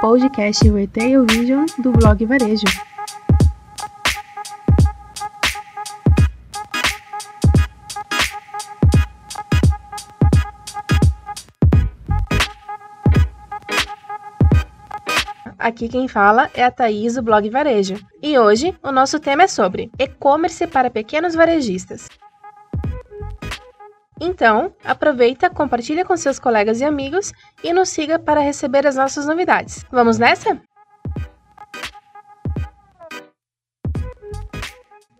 Podcast Retail Vision do blog Varejo. Aqui quem fala é a Thaís do blog Varejo. E hoje o nosso tema é sobre e-commerce para pequenos varejistas. Então, aproveita, compartilha com seus colegas e amigos e nos siga para receber as nossas novidades. Vamos nessa?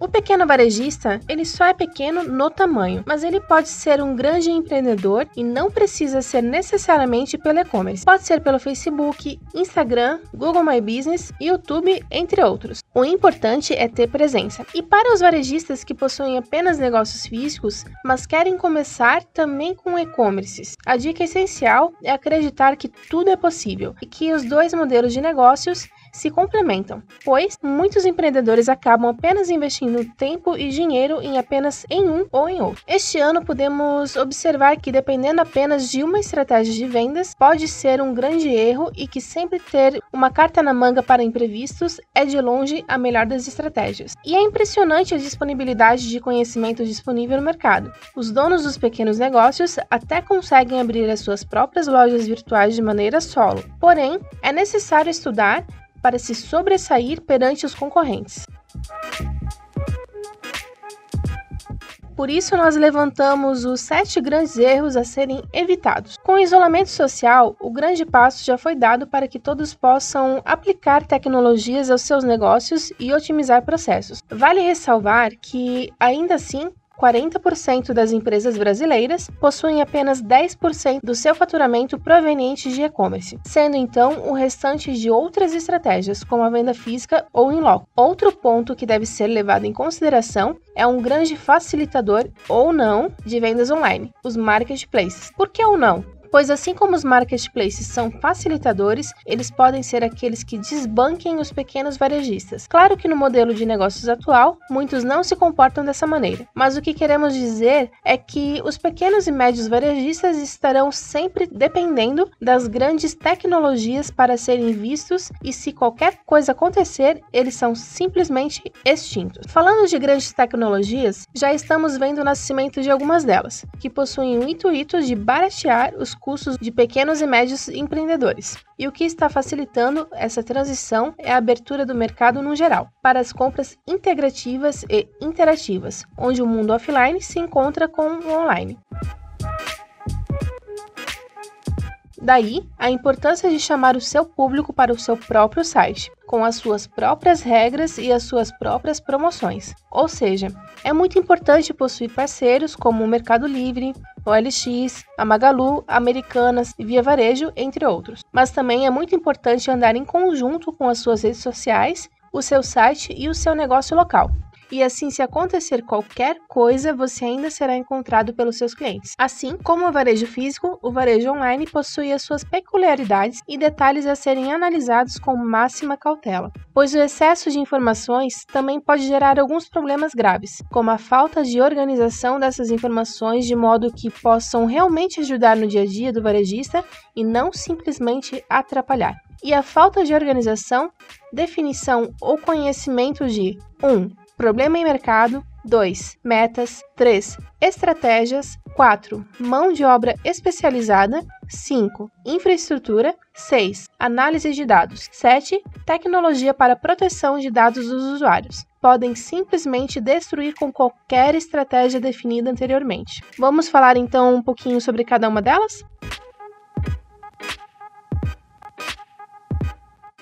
O pequeno varejista, ele só é pequeno no tamanho, mas ele pode ser um grande empreendedor e não precisa ser necessariamente pelo e-commerce. Pode ser pelo Facebook, Instagram, Google My Business, YouTube, entre outros. O importante é ter presença. E para os varejistas que possuem apenas negócios físicos, mas querem começar também com e-commerce, a dica essencial é acreditar que tudo é possível e que os dois modelos de negócios se complementam, pois muitos empreendedores acabam apenas investindo tempo e dinheiro em apenas em um ou em outro. Este ano podemos observar que dependendo apenas de uma estratégia de vendas pode ser um grande erro e que sempre ter uma carta na manga para imprevistos é de longe a melhor das estratégias. E é impressionante a disponibilidade de conhecimento disponível no mercado. Os donos dos pequenos negócios até conseguem abrir as suas próprias lojas virtuais de maneira solo. Porém, é necessário estudar para se sobressair perante os concorrentes. Por isso, nós levantamos os sete grandes erros a serem evitados. Com o isolamento social, o grande passo já foi dado para que todos possam aplicar tecnologias aos seus negócios e otimizar processos. Vale ressalvar que, ainda assim, 40% das empresas brasileiras possuem apenas 10% do seu faturamento proveniente de e-commerce, sendo então o restante de outras estratégias, como a venda física ou em loco. Outro ponto que deve ser levado em consideração é um grande facilitador ou não de vendas online, os marketplaces. Por que ou não? Pois assim como os marketplaces são facilitadores, eles podem ser aqueles que desbanquem os pequenos varejistas. Claro que no modelo de negócios atual, muitos não se comportam dessa maneira, mas o que queremos dizer é que os pequenos e médios varejistas estarão sempre dependendo das grandes tecnologias para serem vistos e se qualquer coisa acontecer, eles são simplesmente extintos. Falando de grandes tecnologias, já estamos vendo o nascimento de algumas delas, que possuem o intuito de baratear os custos de pequenos e médios empreendedores. E o que está facilitando essa transição é a abertura do mercado no geral, para as compras integrativas e interativas, onde o mundo offline se encontra com o online. Daí, a importância de chamar o seu público para o seu próprio site, com as suas próprias regras e as suas próprias promoções. Ou seja, é muito importante possuir parceiros como o Mercado Livre, OLX, a Magalu, Americanas e Via Varejo, entre outros. Mas também é muito importante andar em conjunto com as suas redes sociais, o seu site e o seu negócio local e assim, se acontecer qualquer coisa, você ainda será encontrado pelos seus clientes. Assim como o varejo físico, o varejo online possui as suas peculiaridades e detalhes a serem analisados com máxima cautela, pois o excesso de informações também pode gerar alguns problemas graves, como a falta de organização dessas informações de modo que possam realmente ajudar no dia a dia do varejista e não simplesmente atrapalhar. E a falta de organização, definição ou conhecimento de 1. Um, Problema em mercado. 2. Metas. 3. Estratégias. 4. Mão de obra especializada. 5. Infraestrutura. 6. Análise de dados. 7. Tecnologia para proteção de dados dos usuários. Podem simplesmente destruir com qualquer estratégia definida anteriormente. Vamos falar então um pouquinho sobre cada uma delas?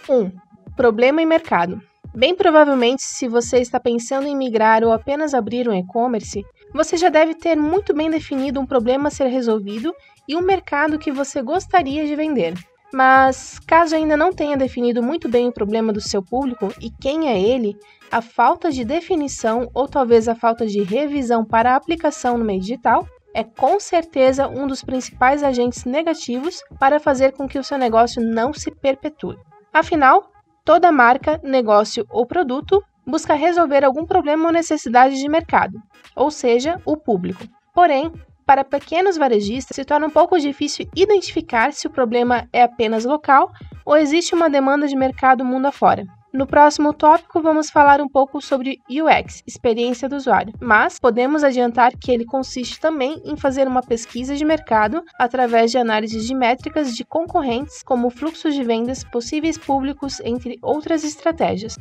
1. Um, problema em mercado. Bem provavelmente, se você está pensando em migrar ou apenas abrir um e-commerce, você já deve ter muito bem definido um problema a ser resolvido e um mercado que você gostaria de vender. Mas, caso ainda não tenha definido muito bem o problema do seu público e quem é ele, a falta de definição ou talvez a falta de revisão para a aplicação no meio digital é com certeza um dos principais agentes negativos para fazer com que o seu negócio não se perpetue. Afinal, Toda marca, negócio ou produto busca resolver algum problema ou necessidade de mercado, ou seja, o público. Porém, Para pequenos varejistas, se torna um pouco difícil identificar se o problema é apenas local ou existe uma demanda de mercado mundo afora. No próximo tópico, vamos falar um pouco sobre UX, experiência do usuário, mas podemos adiantar que ele consiste também em fazer uma pesquisa de mercado através de análises de métricas de concorrentes, como fluxos de vendas, possíveis públicos, entre outras estratégias.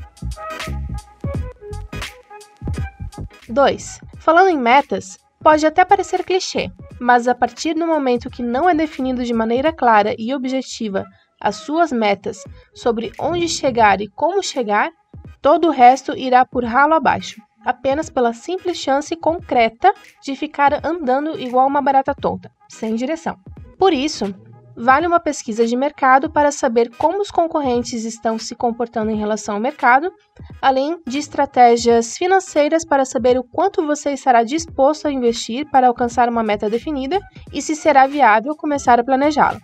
2. Falando em metas, pode até parecer clichê, mas a partir do momento que não é definido de maneira clara e objetiva as suas metas sobre onde chegar e como chegar, todo o resto irá por ralo abaixo, apenas pela simples chance concreta de ficar andando igual uma barata tonta, sem direção. Por isso, vale uma pesquisa de mercado para saber como os concorrentes estão se comportando em relação ao mercado, além de estratégias financeiras para saber o quanto você estará disposto a investir para alcançar uma meta definida e se será viável começar a planejá-la.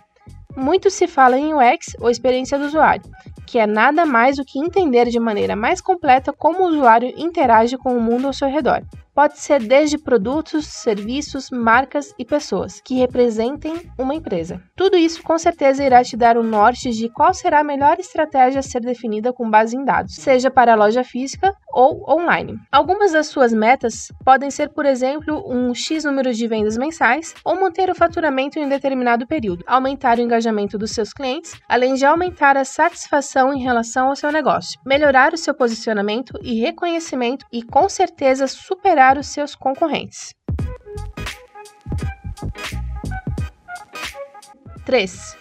Muito se fala em UX, ou experiência do usuário, que é nada mais do que entender de maneira mais completa como o usuário interage com o mundo ao seu redor pode ser desde produtos, serviços, marcas e pessoas que representem uma empresa. Tudo isso com certeza irá te dar um norte de qual será a melhor estratégia a ser definida com base em dados, seja para a loja física ou online. Algumas das suas metas podem ser, por exemplo, um X número de vendas mensais ou manter o faturamento em um determinado período, aumentar o engajamento dos seus clientes, além de aumentar a satisfação em relação ao seu negócio, melhorar o seu posicionamento e reconhecimento e com certeza superar superar os seus concorrentes. 3.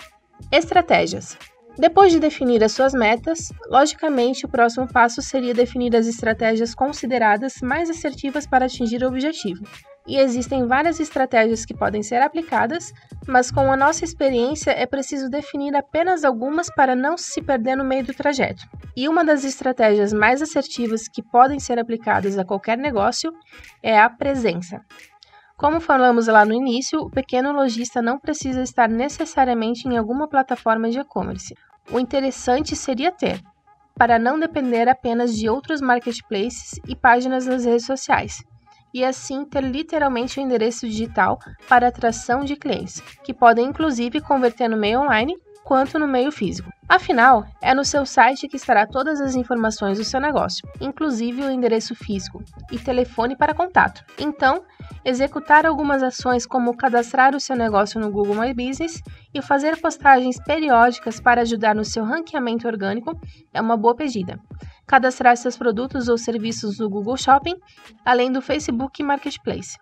Estratégias. Depois de definir as suas metas, logicamente o próximo passo seria definir as estratégias consideradas mais assertivas para atingir o objetivo. E existem várias estratégias que podem ser aplicadas, mas com a nossa experiência é preciso definir apenas algumas para não se perder no meio do trajeto. E uma das estratégias mais assertivas que podem ser aplicadas a qualquer negócio é a presença. Como falamos lá no início, o pequeno lojista não precisa estar necessariamente em alguma plataforma de e-commerce. O interessante seria ter, para não depender apenas de outros marketplaces e páginas nas redes sociais, e assim ter literalmente o um endereço digital para atração de clientes, que podem inclusive converter no meio online quanto no meio físico. Afinal, é no seu site que estará todas as informações do seu negócio, inclusive o endereço físico e telefone para contato. Então, executar algumas ações como cadastrar o seu negócio no Google My Business e fazer postagens periódicas para ajudar no seu ranqueamento orgânico é uma boa pedida. Cadastrar seus produtos ou serviços no Google Shopping, além do Facebook Marketplace.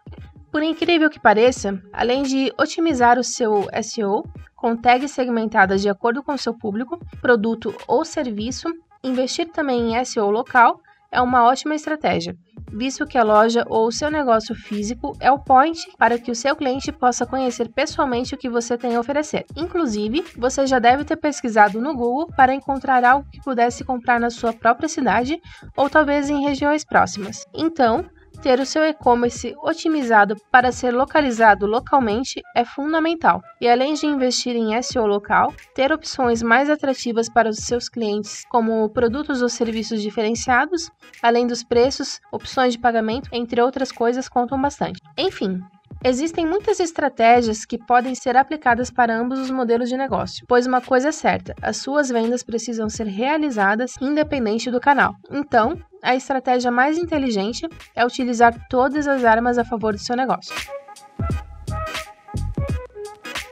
Por incrível que pareça, além de otimizar o seu SEO com tags segmentadas de acordo com seu público, produto ou serviço, investir também em SEO local é uma ótima estratégia, visto que a loja ou o seu negócio físico é o point para que o seu cliente possa conhecer pessoalmente o que você tem a oferecer. Inclusive, você já deve ter pesquisado no Google para encontrar algo que pudesse comprar na sua própria cidade ou talvez em regiões próximas. Então, ter o seu e-commerce otimizado para ser localizado localmente é fundamental. E além de investir em SEO local, ter opções mais atrativas para os seus clientes, como produtos ou serviços diferenciados, além dos preços, opções de pagamento, entre outras coisas, contam bastante. Enfim, Existem muitas estratégias que podem ser aplicadas para ambos os modelos de negócio, pois uma coisa é certa: as suas vendas precisam ser realizadas independente do canal. Então, a estratégia mais inteligente é utilizar todas as armas a favor do seu negócio.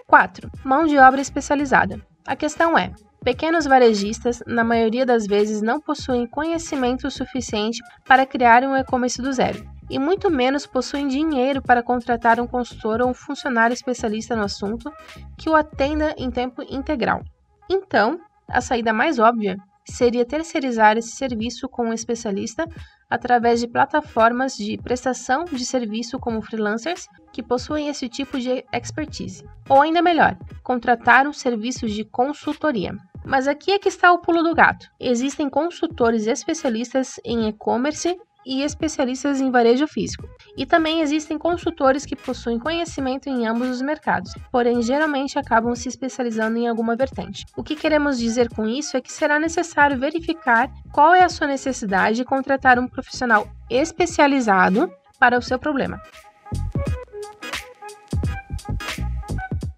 4. Mão de obra especializada. A questão é: pequenos varejistas, na maioria das vezes, não possuem conhecimento suficiente para criar um e-commerce do zero e muito menos possuem dinheiro para contratar um consultor ou um funcionário especialista no assunto que o atenda em tempo integral. Então, a saída mais óbvia seria terceirizar esse serviço com um especialista através de plataformas de prestação de serviço como freelancers que possuem esse tipo de expertise. Ou ainda melhor, contratar um serviço de consultoria. Mas aqui é que está o pulo do gato. Existem consultores especialistas em e-commerce e especialistas em varejo físico. E também existem consultores que possuem conhecimento em ambos os mercados, porém geralmente acabam se especializando em alguma vertente. O que queremos dizer com isso é que será necessário verificar qual é a sua necessidade e contratar um profissional especializado para o seu problema.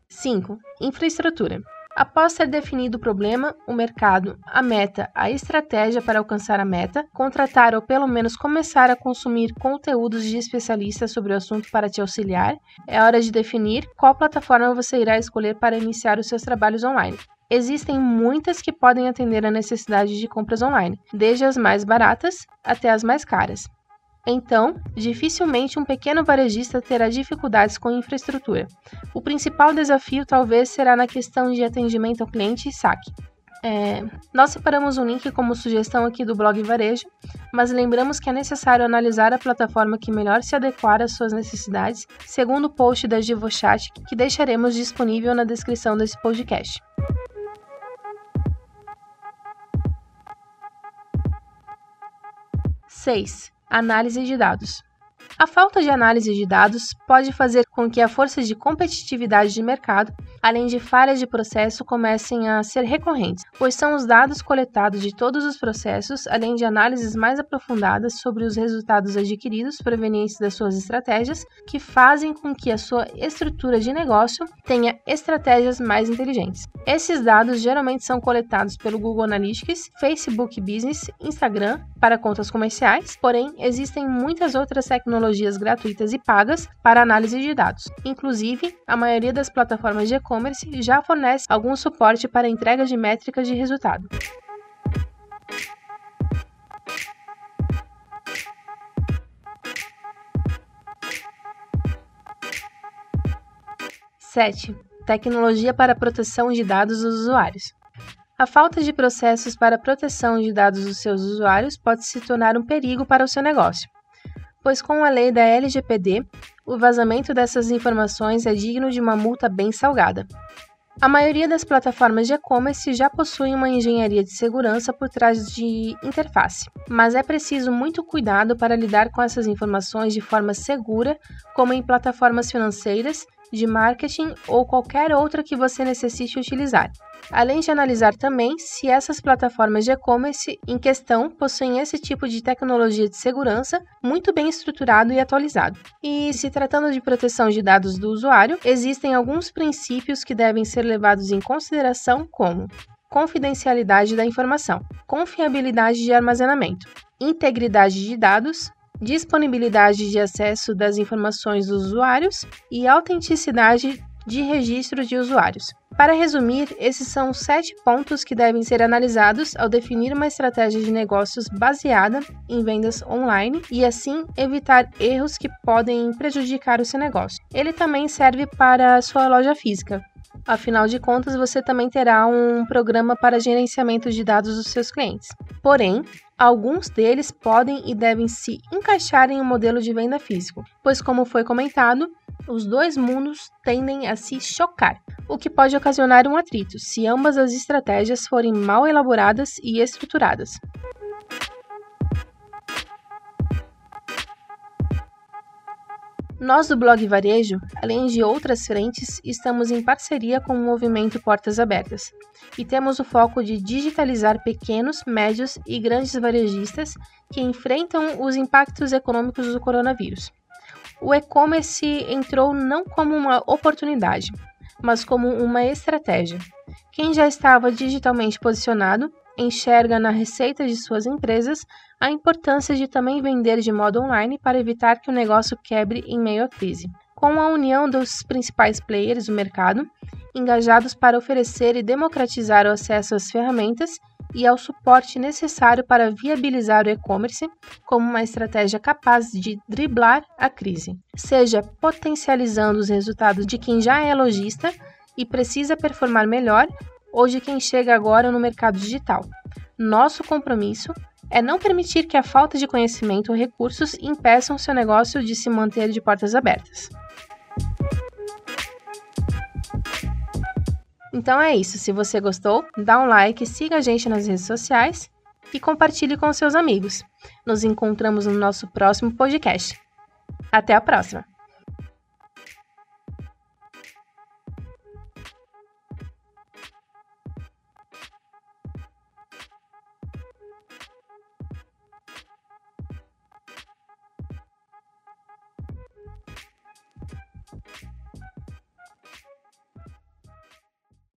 5. Infraestrutura. Após ter definido o problema, o mercado, a meta, a estratégia para alcançar a meta, contratar ou pelo menos começar a consumir conteúdos de especialistas sobre o assunto para te auxiliar, é hora de definir qual plataforma você irá escolher para iniciar os seus trabalhos online. Existem muitas que podem atender a necessidade de compras online, desde as mais baratas até as mais caras. Então, dificilmente um pequeno varejista terá dificuldades com infraestrutura. O principal desafio talvez será na questão de atendimento ao cliente e saque. É, nós separamos um link como sugestão aqui do blog Varejo, mas lembramos que é necessário analisar a plataforma que melhor se adequar às suas necessidades, segundo o post da GivoChat que deixaremos disponível na descrição desse podcast. Seis Análise de dados. A falta de análise de dados pode fazer com que a força de competitividade de mercado, além de falhas de processo, comecem a ser recorrentes, pois são os dados coletados de todos os processos, além de análises mais aprofundadas sobre os resultados adquiridos provenientes das suas estratégias, que fazem com que a sua estrutura de negócio tenha estratégias mais inteligentes. Esses dados geralmente são coletados pelo Google Analytics, Facebook Business, Instagram para contas comerciais, porém existem muitas outras tecnologias gratuitas e pagas para análise de dados. Inclusive, a maioria das plataformas de e-commerce já fornece algum suporte para entrega de métricas de resultado. Sete. Tecnologia para proteção de dados dos usuários. A falta de processos para proteção de dados dos seus usuários pode se tornar um perigo para o seu negócio pois com a lei da LGPD, o vazamento dessas informações é digno de uma multa bem salgada. A maioria das plataformas de e-commerce já possuem uma engenharia de segurança por trás de interface, mas é preciso muito cuidado para lidar com essas informações de forma segura, como em plataformas financeiras, de marketing ou qualquer outra que você necessite utilizar além de analisar também se essas plataformas de e-commerce em questão possuem esse tipo de tecnologia de segurança muito bem estruturado e atualizado. E se tratando de proteção de dados do usuário, existem alguns princípios que devem ser levados em consideração, como confidencialidade da informação, confiabilidade de armazenamento, integridade de dados, disponibilidade de acesso das informações dos usuários e autenticidade de registro de usuários. Para resumir, esses são sete pontos que devem ser analisados ao definir uma estratégia de negócios baseada em vendas online e assim evitar erros que podem prejudicar o seu negócio. Ele também serve para a sua loja física. Afinal de contas, você também terá um programa para gerenciamento de dados dos seus clientes. Porém, alguns deles podem e devem se encaixar em um modelo de venda físico, pois, como foi comentado, os dois mundos tendem a se chocar, o que pode ocasionar um atrito se ambas as estratégias forem mal elaboradas e estruturadas. Nós do blog Varejo, além de outras frentes, estamos em parceria com o movimento Portas Abertas e temos o foco de digitalizar pequenos, médios e grandes varejistas que enfrentam os impactos econômicos do coronavírus o e-commerce entrou não como uma oportunidade, mas como uma estratégia. Quem já estava digitalmente posicionado enxerga na receita de suas empresas a importância de também vender de modo online para evitar que o negócio quebre em meio à crise. Com a união dos principais players do mercado, engajados para oferecer e democratizar o acesso às ferramentas e ao suporte necessário para viabilizar o e-commerce como uma estratégia capaz de driblar a crise, seja potencializando os resultados de quem já é lojista e precisa performar melhor ou de quem chega agora no mercado digital. Nosso compromisso é não permitir que a falta de conhecimento ou recursos impeçam seu negócio de se manter de portas abertas. Então é isso. Se você gostou, dá um like, siga a gente nas redes sociais e compartilhe com seus amigos. Nos encontramos no nosso próximo podcast. Até a próxima!